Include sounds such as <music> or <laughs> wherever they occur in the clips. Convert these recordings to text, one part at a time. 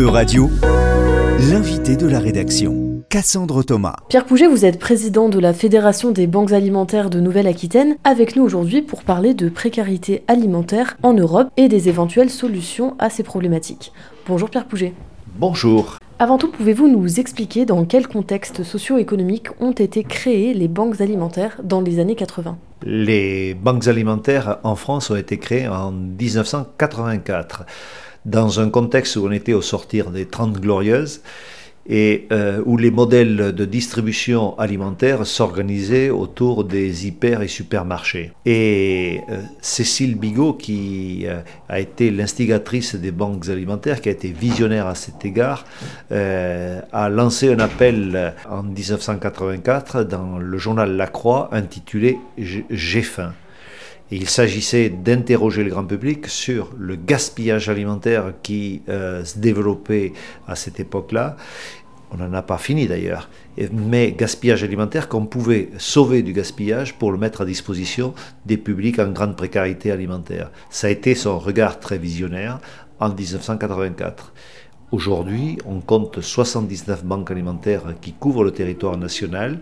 E-Radio, l'invité de la rédaction, Cassandre Thomas. Pierre Pouget, vous êtes président de la Fédération des banques alimentaires de Nouvelle-Aquitaine, avec nous aujourd'hui pour parler de précarité alimentaire en Europe et des éventuelles solutions à ces problématiques. Bonjour Pierre Pouget. Bonjour. Avant tout, pouvez-vous nous expliquer dans quel contexte socio-économique ont été créées les banques alimentaires dans les années 80 Les banques alimentaires en France ont été créées en 1984 dans un contexte où on était au sortir des Trente Glorieuses et euh, où les modèles de distribution alimentaire s'organisaient autour des hyper et supermarchés. Et euh, Cécile Bigot, qui euh, a été l'instigatrice des banques alimentaires, qui a été visionnaire à cet égard, a lancé un appel en 1984 dans le journal La Croix intitulé J'ai faim il s'agissait d'interroger le grand public sur le gaspillage alimentaire qui euh, se développait à cette époque-là. On n'en a pas fini d'ailleurs, mais gaspillage alimentaire qu'on pouvait sauver du gaspillage pour le mettre à disposition des publics en grande précarité alimentaire. Ça a été son regard très visionnaire en 1984. Aujourd'hui, on compte 79 banques alimentaires qui couvrent le territoire national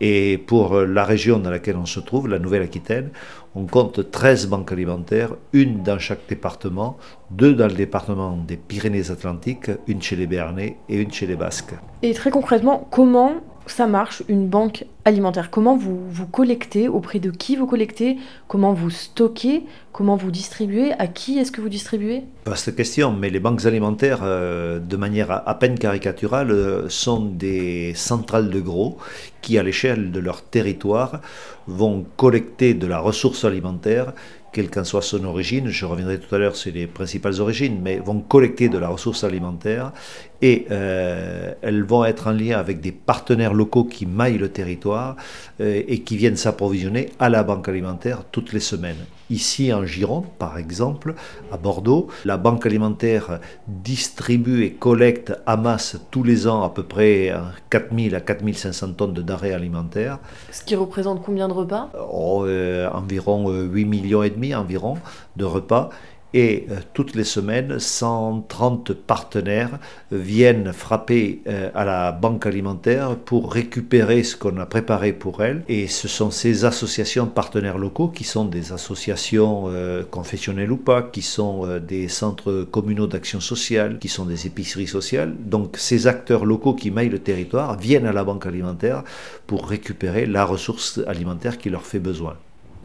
et pour la région dans laquelle on se trouve, la Nouvelle-Aquitaine, on compte 13 banques alimentaires, une dans chaque département, deux dans le département des Pyrénées-Atlantiques, une chez les Béarnais et une chez les Basques. Et très concrètement, comment ça marche une banque alimentaire. Comment vous, vous collectez Auprès de qui vous collectez? Comment vous stockez? Comment vous distribuez? À qui est-ce que vous distribuez? Vaste question, mais les banques alimentaires, euh, de manière à, peine caricaturale, euh, sont des centrales de gros qui, à l'échelle de leur territoire, vont collecter de la ressource alimentaire quelle qu'en soit son origine, je reviendrai tout à l'heure sur les principales origines, mais vont collecter de la ressource alimentaire et euh, elles vont être en lien avec des partenaires locaux qui maillent le territoire euh, et qui viennent s'approvisionner à la banque alimentaire toutes les semaines. Ici en Gironde, par exemple, à Bordeaux, la banque alimentaire distribue et collecte, masse tous les ans à peu près 4000 à 4500 tonnes de denrées alimentaires. Ce qui représente combien de repas? Oh, euh, Environ 8 millions et demi environ de repas et euh, toutes les semaines, 130 partenaires viennent frapper euh, à la banque alimentaire pour récupérer ce qu'on a préparé pour elles. Et ce sont ces associations partenaires locaux qui sont des associations euh, confessionnelles ou pas, qui sont des centres communaux d'action sociale, qui sont des épiceries sociales. Donc ces acteurs locaux qui maillent le territoire viennent à la banque alimentaire pour récupérer la ressource alimentaire qui leur fait besoin.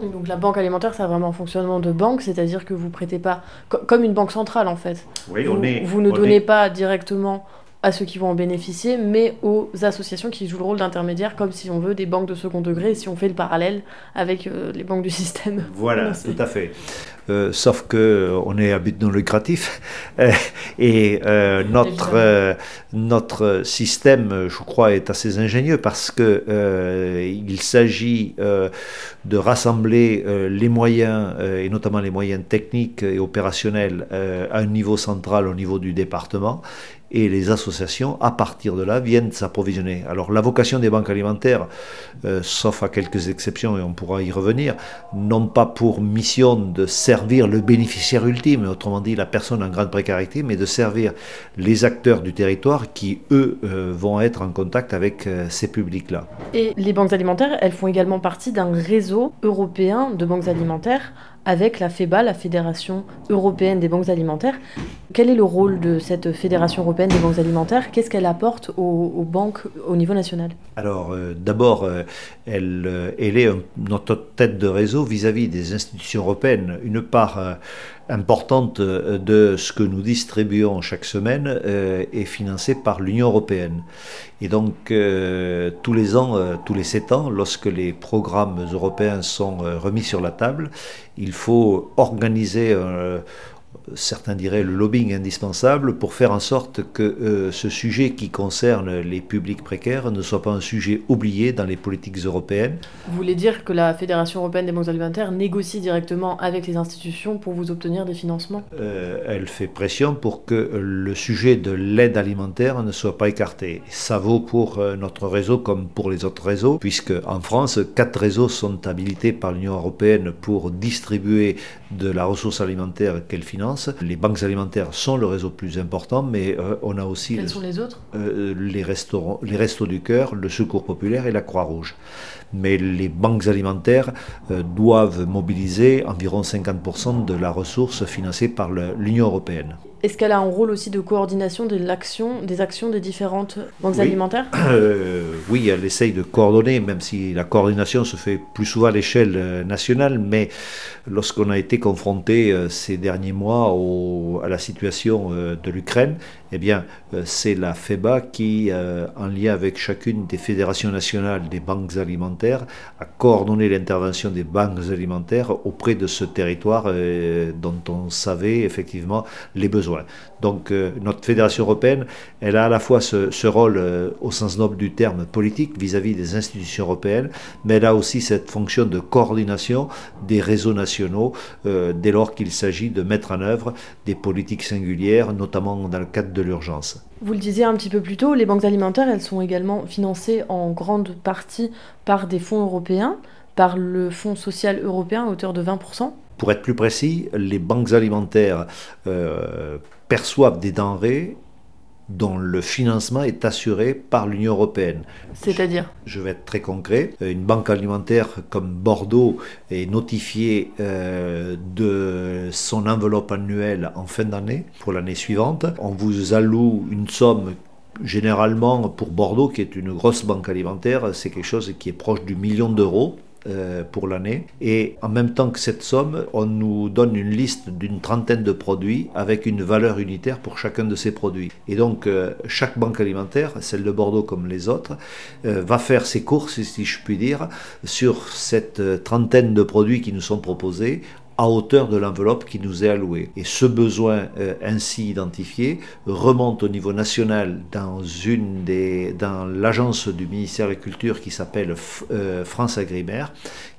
Donc la banque alimentaire, c'est vraiment un fonctionnement de banque, c'est-à-dire que vous prêtez pas comme une banque centrale en fait. Oui, vous, on est, vous ne donnez pas directement à ceux qui vont en bénéficier, mais aux associations qui jouent le rôle d'intermédiaire, comme si on veut des banques de second degré, si on fait le parallèle avec euh, les banques du système. Voilà, <laughs> tout à fait. Euh, sauf que euh, on est à but non lucratif. <laughs> Et notre notre système, je crois, est assez ingénieux parce que il s'agit de rassembler les moyens et notamment les moyens techniques et opérationnels à un niveau central, au niveau du département, et les associations, à partir de là, viennent s'approvisionner. Alors la vocation des banques alimentaires, euh, sauf à quelques exceptions, et on pourra y revenir, n'ont pas pour mission de servir le bénéficiaire ultime, autrement dit la personne en grande précarité, mais de servir les acteurs du territoire qui, eux, euh, vont être en contact avec euh, ces publics-là. Et les banques alimentaires, elles font également partie d'un réseau européen de banques alimentaires avec la FEBA, la Fédération européenne des banques alimentaires. Quel est le rôle de cette Fédération européenne des banques alimentaires? Qu'est-ce qu'elle apporte aux, banques au niveau national? Alors, euh, d'abord, euh, elle, euh, elle, est notre tête de réseau vis-à-vis des institutions européennes. Une part importante de ce que nous distribuons chaque semaine est financée par l'Union européenne. Et donc, tous les ans, tous les sept ans, lorsque les programmes européens sont remis sur la table, il faut organiser certains diraient le lobbying indispensable pour faire en sorte que euh, ce sujet qui concerne les publics précaires ne soit pas un sujet oublié dans les politiques européennes. Vous voulez dire que la Fédération européenne des banques alimentaires négocie directement avec les institutions pour vous obtenir des financements? Euh, Elle fait pression pour que le sujet de l'aide alimentaire ne soit pas écarté. Ça vaut pour euh, notre réseau comme pour les autres réseaux, puisque en France, quatre réseaux sont habilités par l'Union européenne pour distribuer de la ressource alimentaire qu'elle finance Les banques alimentaires sont le réseau plus important, mais on a aussi... Quels sont les autres? Les restaurants, les restos du cœur, le Secours populaire et la Croix-Rouge. Mais les banques alimentaires doivent mobiliser environ 50% de la ressource financée par l'Union européenne. Est-ce qu'elle a un rôle aussi de coordination de des actions des différentes banques alimentaires <clears throat> euh, Oui, elle essaye de coordonner, même si la coordination se fait plus souvent à l'échelle euh, nationale. Mais lorsqu'on a été confronté euh, ces derniers mois à la situation de l'Ukraine, eh bien, c'est la FEBA qui, en lien avec chacune des fédérations nationales des banques alimentaires, a coordonné l'intervention des banques alimentaires auprès de ce territoire dont on savait effectivement les besoins. Donc euh, notre fédération européenne, elle a à la fois ce, rôle euh, au sens noble du terme politique vis-à-vis des institutions européennes, mais elle a aussi cette fonction de coordination des réseaux nationaux euh, dès lors qu'il s'agit de mettre en œuvre des politiques singulières, notamment dans le cadre de l'urgence. Vous le disiez un petit peu plus tôt, les banques alimentaires, elles sont également financées en grande partie par des fonds européens, par le Fonds social européen à hauteur de 20%. Pour être plus précis, les banques alimentaires euh, perçoivent des denrées dont le financement est assuré par l'Union européenne. C'est-à-dire? Je vais être très concret. Une banque alimentaire comme Bordeaux est notifiée euh, de son enveloppe annuelle en fin d'année pour l'année suivante. On vous alloue une somme généralement pour Bordeaux, qui est une grosse banque alimentaire, c'est quelque chose qui est proche du million d'euros euh, pour l'année. Et en même temps que cette somme, on nous donne une liste d'une trentaine de produits avec une valeur unitaire pour chacun de ces produits. Et donc euh, chaque banque alimentaire, celle de Bordeaux comme les autres, euh, va faire ses courses, si je puis dire, sur cette trentaine de produits qui nous sont proposés à hauteur de l'enveloppe qui nous est allouée. Et ce besoin euh, ainsi identifié remonte au niveau national dans, dans l'agence du ministère de la Culture qui s'appelle euh, France Agrimaire,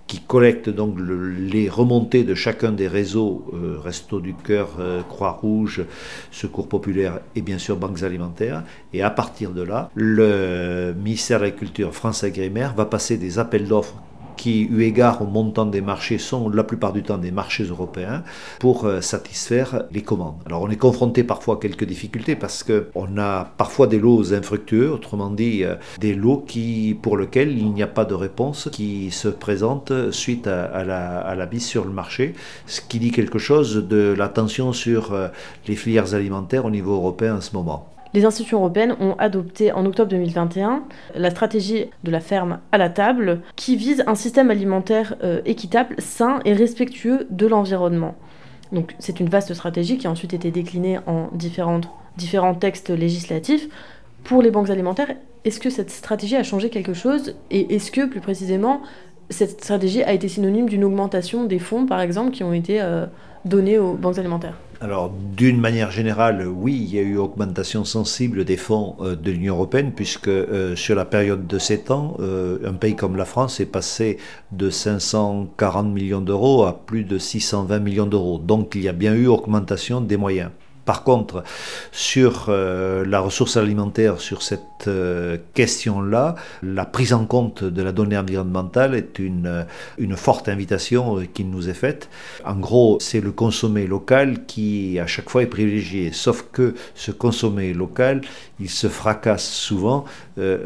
qui collecte donc les remontées de chacun des réseaux, euh, Resto du Cœur, Croix-Rouge, Secours Populaire et bien sûr Banques Alimentaires. Et à partir de là, le ministère de la Culture, France Agrimaire, va passer des appels d'offres qui, eu égard au montant des marchés, sont la plupart du temps des marchés européens, pour euh, satisfaire les commandes. Alors on est confronté parfois à quelques difficultés parce qu'on a parfois des lots infructueux, autrement dit euh, des lots qui, pour lesquels il n'y a pas de réponse qui se présente suite à, la, à la mise sur le marché, ce qui dit quelque chose de la tension sur euh, les filières alimentaires au niveau européen en ce moment. Les institutions européennes ont adopté en octobre 2021 la stratégie de la ferme à la table qui vise un système alimentaire euh, équitable, sain et respectueux de l'environnement. Donc c'est une vaste stratégie qui a ensuite été déclinée en différents textes législatifs. Pour les banques alimentaires, est-ce que cette stratégie a changé quelque chose Et est-ce que plus précisément, cette stratégie a été synonyme d'une augmentation des fonds, par exemple, qui ont été euh, donnés aux banques alimentaires? Alors, d'une manière générale, oui, il y a eu augmentation sensible des fonds euh, de l'Union européenne, puisque euh, sur la période de 7 ans, euh, un pays comme la France est passé de 540 millions d'euros à plus de 620 millions d'euros. Donc, il y a bien eu augmentation des moyens. Par contre, sur euh, la ressource alimentaire, sur cette euh, question-là, la prise en compte de la donnée environnementale est une, euh, une forte invitation qui nous est faite. En gros, c'est le consommé local qui, à chaque fois, est privilégié. Sauf que ce consommé local, il se fracasse souvent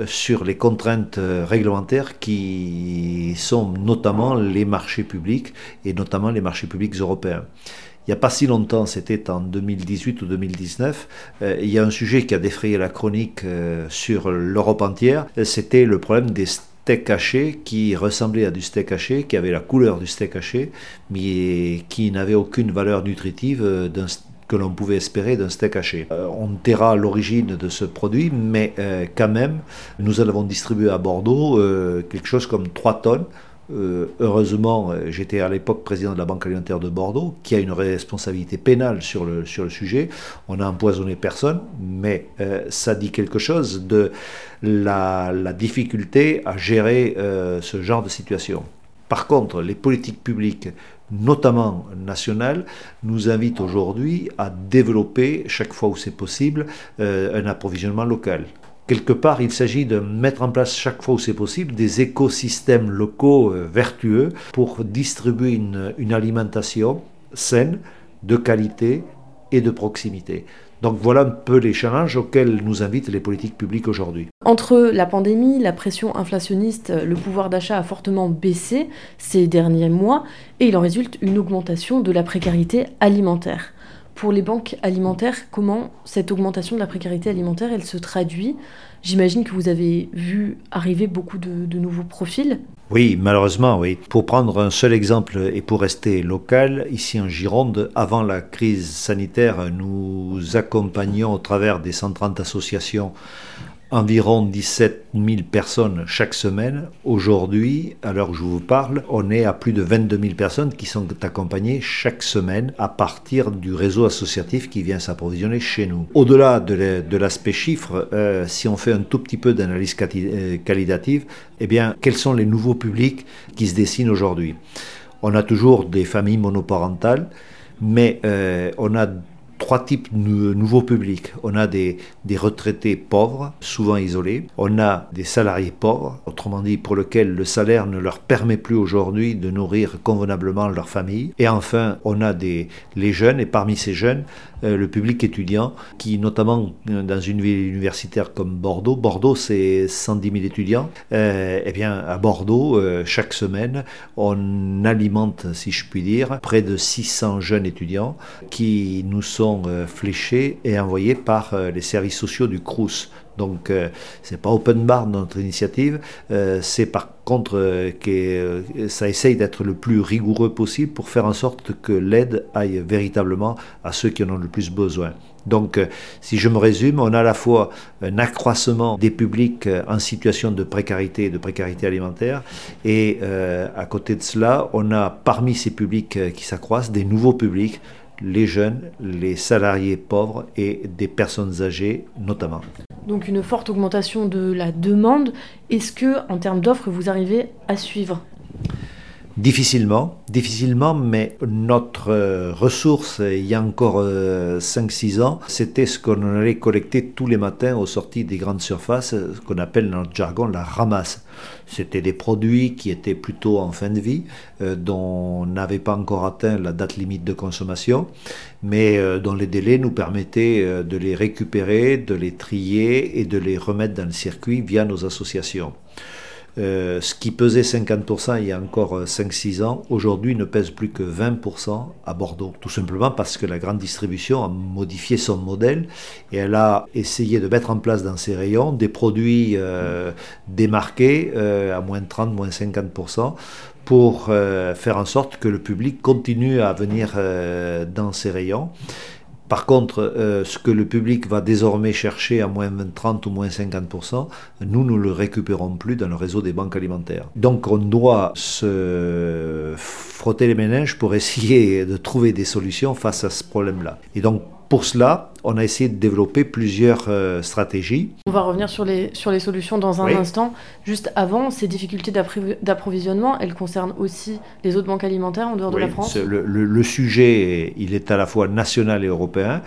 sur les contraintes réglementaires qui sont notamment les marchés publics et notamment les marchés publics européens il n'y a pas si longtemps, c'était en 2018 ou 2019, euh, il y a un sujet qui a défrayé la chronique euh, sur l'Europe entière, c'était le problème des steaks hachés qui ressemblaient à du steak haché, qui avait la couleur du steak haché, mais qui n'avait aucune valeur nutritive euh, que l'on pouvait espérer d'un steak haché. on taira l'origine de ce produit, mais quand même, nous avons distribué à Bordeaux quelque chose comme 3 tonnes euh, heureusement, euh, j'étais à l'époque président de la Banque alimentaire de Bordeaux, qui a une responsabilité pénale sur le, sujet. On n'a empoisonné personne, mais euh, ça dit quelque chose de la difficulté à gérer ce genre de situation. Par contre, les politiques publiques, notamment nationales, nous invitent aujourd'hui à développer, chaque fois où c'est possible, un approvisionnement local quelque part, il s'agit de mettre en place chaque fois où c'est possible des écosystèmes locaux euh, vertueux pour distribuer une, alimentation saine, de qualité et de proximité. Donc voilà un peu les challenges auxquels nous invitent les politiques publiques aujourd'hui. Entre la pandémie, la pression inflationniste, le pouvoir d'achat a fortement baissé ces derniers mois et il en résulte une augmentation de la précarité alimentaire. Pour les banques alimentaires, comment cette augmentation de la précarité alimentaire, elle se traduit? J'imagine que vous avez vu arriver beaucoup de, nouveaux profils. Oui, malheureusement, oui. Pour prendre un seul exemple et pour rester local, ici en Gironde, avant la crise sanitaire, nous accompagnions au travers des 130 associations environ 17 000 personnes chaque semaine. Aujourd'hui, à l'heure où je vous parle, on est à plus de 22 000 personnes qui sont accompagnées chaque semaine à partir du réseau associatif qui vient s'approvisionner chez nous. Au-delà de l'aspect chiffre, euh, si on fait un tout petit peu d'analyse euh, qualitative, eh bien, quels sont les nouveaux publics qui se dessinent aujourd'hui? On a toujours des familles monoparentales, mais euh, on a trois types de nouveaux publics. On a des, des, retraités pauvres, souvent isolés. On a des salariés pauvres, autrement dit pour lesquels le salaire ne leur permet plus aujourd'hui de nourrir convenablement leur famille. Et enfin, on a des, les jeunes, et parmi ces jeunes, euh, le public étudiant, qui notamment euh, dans une ville universitaire comme Bordeaux, Bordeaux c'est 110 000 étudiants, euh, eh bien à Bordeaux, chaque semaine, on alimente, si je puis dire, près de 600 jeunes étudiants qui nous sont fléchés et envoyés par les services sociaux du CRUS. Donc c'est pas open bar notre initiative, c'est par contre que ça essaye d'être le plus rigoureux possible pour faire en sorte que l'aide aille véritablement à ceux qui en ont le plus besoin. Donc, euh, si je me résume, on a à la fois un accroissement des publics euh, en situation de précarité et de précarité alimentaire, et euh, à côté de cela, on a parmi ces publics qui s'accroissent des nouveaux publics, les jeunes, les salariés pauvres et des personnes âgées notamment. Donc une forte augmentation de la demande. Est-ce que, en termes d'offres, vous arrivez à suivre? Difficilement, difficilement, mais notre euh, ressource, il y a encore 5-6 euh, ans, c'était ce qu'on allait collecter tous les matins aux sorties des grandes surfaces, ce qu'on appelle dans notre jargon la ramasse. C'était des produits qui étaient plutôt en fin de vie, euh, dont on n'avait pas encore atteint la date limite de consommation, mais dont les délais nous permettaient de les récupérer, de les trier et de les remettre dans le circuit via nos associations. Euh, ce qui pesait 50% il y a encore 5-6 euh, ans, aujourd'hui ne pèse plus que 20% à Bordeaux. Tout simplement parce que la grande distribution a modifié son modèle et elle a essayé de mettre en place dans ses rayons des produits euh, démarqués à moins de 30, moins 50% pour faire en sorte que le public continue à venir dans ses rayons. Par contre, euh, ce que le public va désormais chercher à moins 30 ou moins 50%, nous ne le récupérons plus dans le réseau des banques alimentaires. Donc on doit se frotter les méninges pour essayer de trouver des solutions face à ce problème-là. Et donc pour cela, on a essayé de développer plusieurs euh, stratégies. On va revenir sur les, sur les solutions dans un instant. Juste avant, ces difficultés d'approvisionnement, elles concernent aussi les autres banques alimentaires en dehors de la France le, le, sujet, il est à la fois national et européen,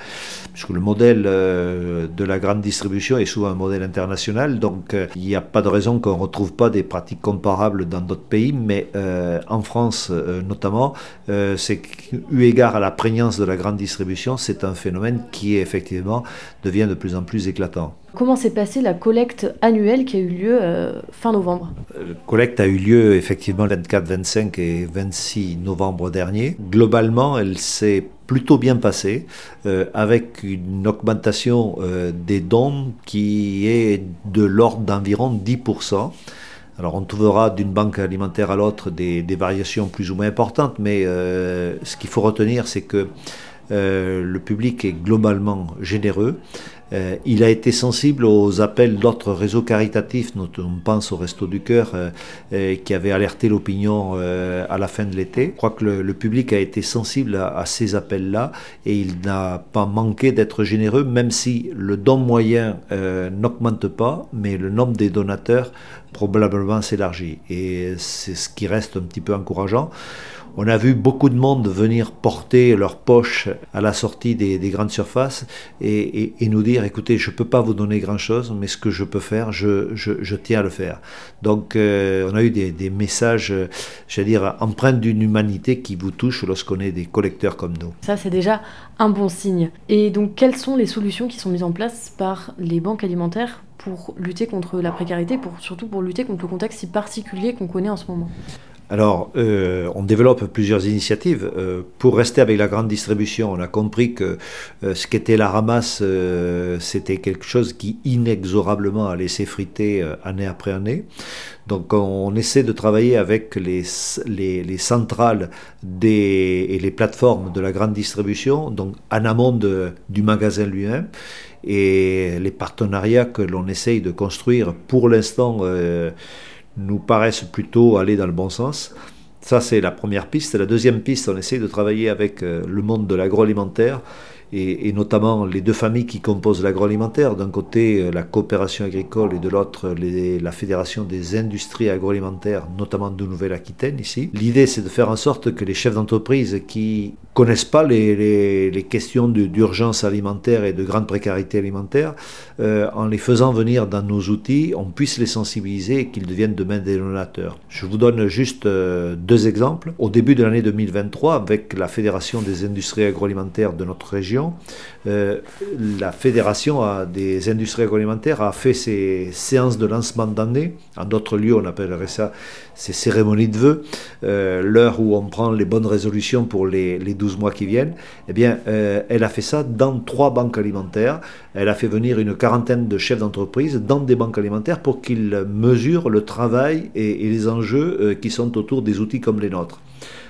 puisque le modèle euh, de la grande distribution est souvent un modèle international, donc euh, il n'y a pas de raison qu'on ne retrouve pas des pratiques comparables dans d'autres pays, mais en France notamment, c'est eu égard à la prégnance de la grande distribution, c'est un phénomène qui est effectivement devient de plus en plus éclatant. Comment s'est passée la collecte annuelle qui a eu lieu euh, fin novembre? La euh, collecte a eu lieu effectivement le 24, 25 et 26 novembre dernier. Globalement, elle s'est plutôt bien passée, euh, avec une augmentation des dons qui est de l'ordre d'environ 10%. Alors on trouvera d'une banque alimentaire à l'autre des, des, variations plus ou moins importantes, mais ce qu'il faut retenir, c'est que euh, le public est globalement généreux. Euh, il a été sensible aux appels d'autres réseaux caritatifs, on pense au Resto du Cœur, euh, qui avait alerté l'opinion à la fin de l'été. Je crois que le, public a été sensible à, ces appels-là et il n'a pas manqué d'être généreux, même si le don moyen n'augmente pas, mais le nombre des donateurs probablement s'élargit. Et c'est ce qui reste un petit peu encourageant. On a vu beaucoup de monde venir porter leurs poches à la sortie des, grandes surfaces et, nous dire écoutez, je ne peux pas vous donner grand-chose, mais ce que je peux faire, je, tiens à le faire. Donc euh, on a eu des, messages, j'allais dire, empreints d'une humanité qui vous touche lorsqu'on est des collecteurs comme nous. Ça, c'est déjà un bon signe. Et donc, quelles sont les solutions qui sont mises en place par les banques alimentaires pour lutter contre la précarité, pour, surtout pour lutter contre le contexte si particulier qu'on connaît en ce moment? Alors, euh, on développe plusieurs initiatives. Euh, pour rester avec la grande distribution, on a compris que euh, ce qu'était la ramasse, c'était quelque chose qui inexorablement allait s'effriter année après année. Donc, on, essaie de travailler avec les, les, centrales des, et les plateformes de la grande distribution, donc en amont du magasin lui-même et les partenariats que l'on essaye de construire pour l'instant nous paraissent plutôt aller dans le bon sens. Ça, c'est la première piste. La deuxième piste, on essaie de travailler avec euh, le monde de l'agroalimentaire et, notamment les deux familles qui composent l'agroalimentaire. D'un côté, euh, la coopération agricole et de l'autre, la Fédération des industries agroalimentaires, notamment de Nouvelle-Aquitaine ici. L'idée, c'est de faire en sorte que les chefs d'entreprise qui connaissent pas les, les, questions d'urgence alimentaire et de grande précarité alimentaire, euh, en les faisant venir dans nos outils, on puisse les sensibiliser et qu'ils deviennent demain des donateurs. Je vous donne juste euh, deux exemples. Au début de l'année 2023, avec la Fédération des industries agroalimentaires de notre région, euh, la Fédération des industries agroalimentaires a fait ses séances de lancement d'année. En d'autres lieux, on appellerait ça ces cérémonies de vœux, l'heure où on prend les bonnes résolutions pour les, les 12 mois qui viennent, eh bien, euh, elle a fait ça dans trois banques alimentaires. Elle a fait venir une quarantaine de chefs d'entreprise dans des banques alimentaires pour qu'ils mesurent le travail et, les enjeux euh, qui sont autour des outils comme les nôtres.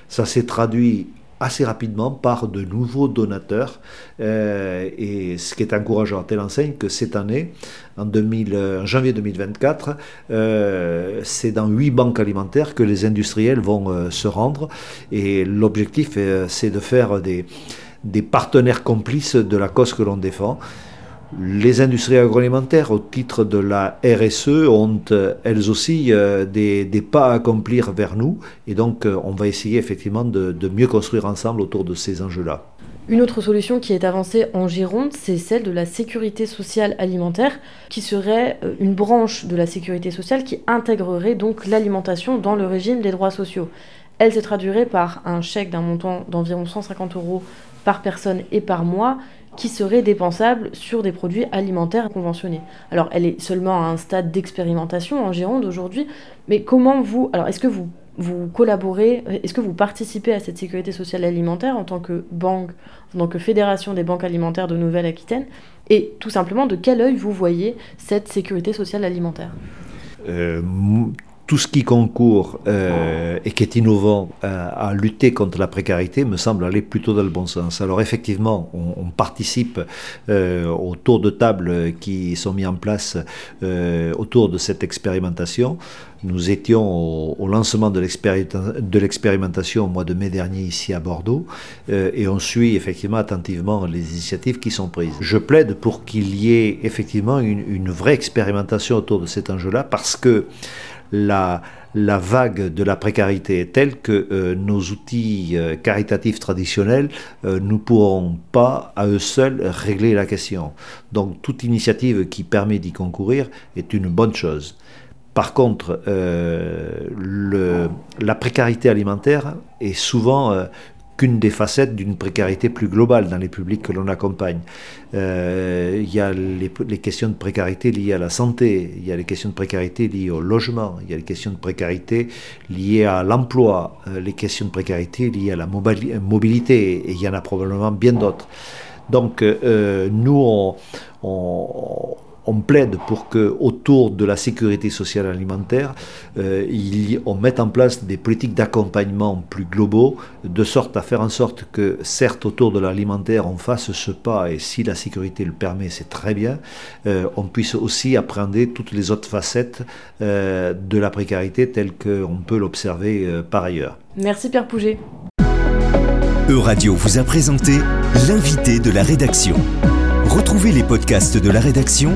Ça s'est traduit assez rapidement par de nouveaux donateurs. Euh, et ce qui est encourageant à telle enseigne que cette année, en, 2000, janvier 2024, euh, c'est dans huit banques alimentaires que les industriels vont euh, se rendre. Et l'objectif, c'est de faire des partenaires complices de la cause que l'on défend. Les industries agroalimentaires, au titre de la RSE, ont euh, elles aussi euh, des, pas à accomplir vers nous. Et donc, euh, on va essayer effectivement de, mieux construire ensemble autour de ces enjeux-là. Une autre solution qui est avancée en Gironde, c'est celle de la sécurité sociale alimentaire, qui serait une branche de la sécurité sociale qui intégrerait donc l'alimentation dans le régime des droits sociaux. Elle se traduirait par un chèque d'un montant d'environ 150 euros par personne et par mois qui serait dépensable sur des produits alimentaires conventionnés. Alors, elle est seulement à un stade d'expérimentation en Gironde aujourd'hui, mais comment vous... Alors, est-ce que vous, vous collaborez, est-ce que vous participez à cette sécurité sociale alimentaire en tant que banque, en tant que fédération des banques alimentaires de Nouvelle-Aquitaine Et tout simplement, de quel œil vous voyez cette sécurité sociale alimentaire? Euh, tout ce qui concourt euh, et qui est innovant euh, à lutter contre la précarité me semble aller plutôt dans le bon sens. Alors effectivement, on, participe euh, aux tours de table qui sont mis en place autour de cette expérimentation. Nous étions au, lancement de l'expérimentation au mois de mai dernier ici à Bordeaux et on suit effectivement attentivement les initiatives qui sont prises. Je plaide pour qu'il y ait effectivement une, une vraie expérimentation autour de cet enjeu-là parce que la, vague de la précarité est telle que euh, nos outils euh, caritatifs traditionnels euh, ne pourront pas à eux seuls régler la question. Donc toute initiative qui permet d'y concourir est une bonne chose. Par contre, la précarité alimentaire est souvent qu'une des facettes d'une précarité plus globale dans les publics que l'on accompagne. Euh, il y a les, questions de précarité liées à la santé, il y a les questions de précarité liées au logement, il y a les questions de précarité liées à l'emploi, euh, les questions de précarité liées à la mobilité, et il y en a probablement bien d'autres. Donc euh, nous, on on plaide pour que autour de la sécurité sociale alimentaire, euh, on mette en place des politiques d'accompagnement plus globaux, de sorte à faire en sorte que, certes, autour de l'alimentaire, on fasse ce pas, et si la sécurité le permet, c'est très bien, euh, on puisse aussi appréhender toutes les autres facettes euh, de la précarité telles qu'on peut l'observer par ailleurs. Merci Pierre Pouget. Euradio vous a présenté l'invité de la rédaction. Retrouvez les podcasts de la rédaction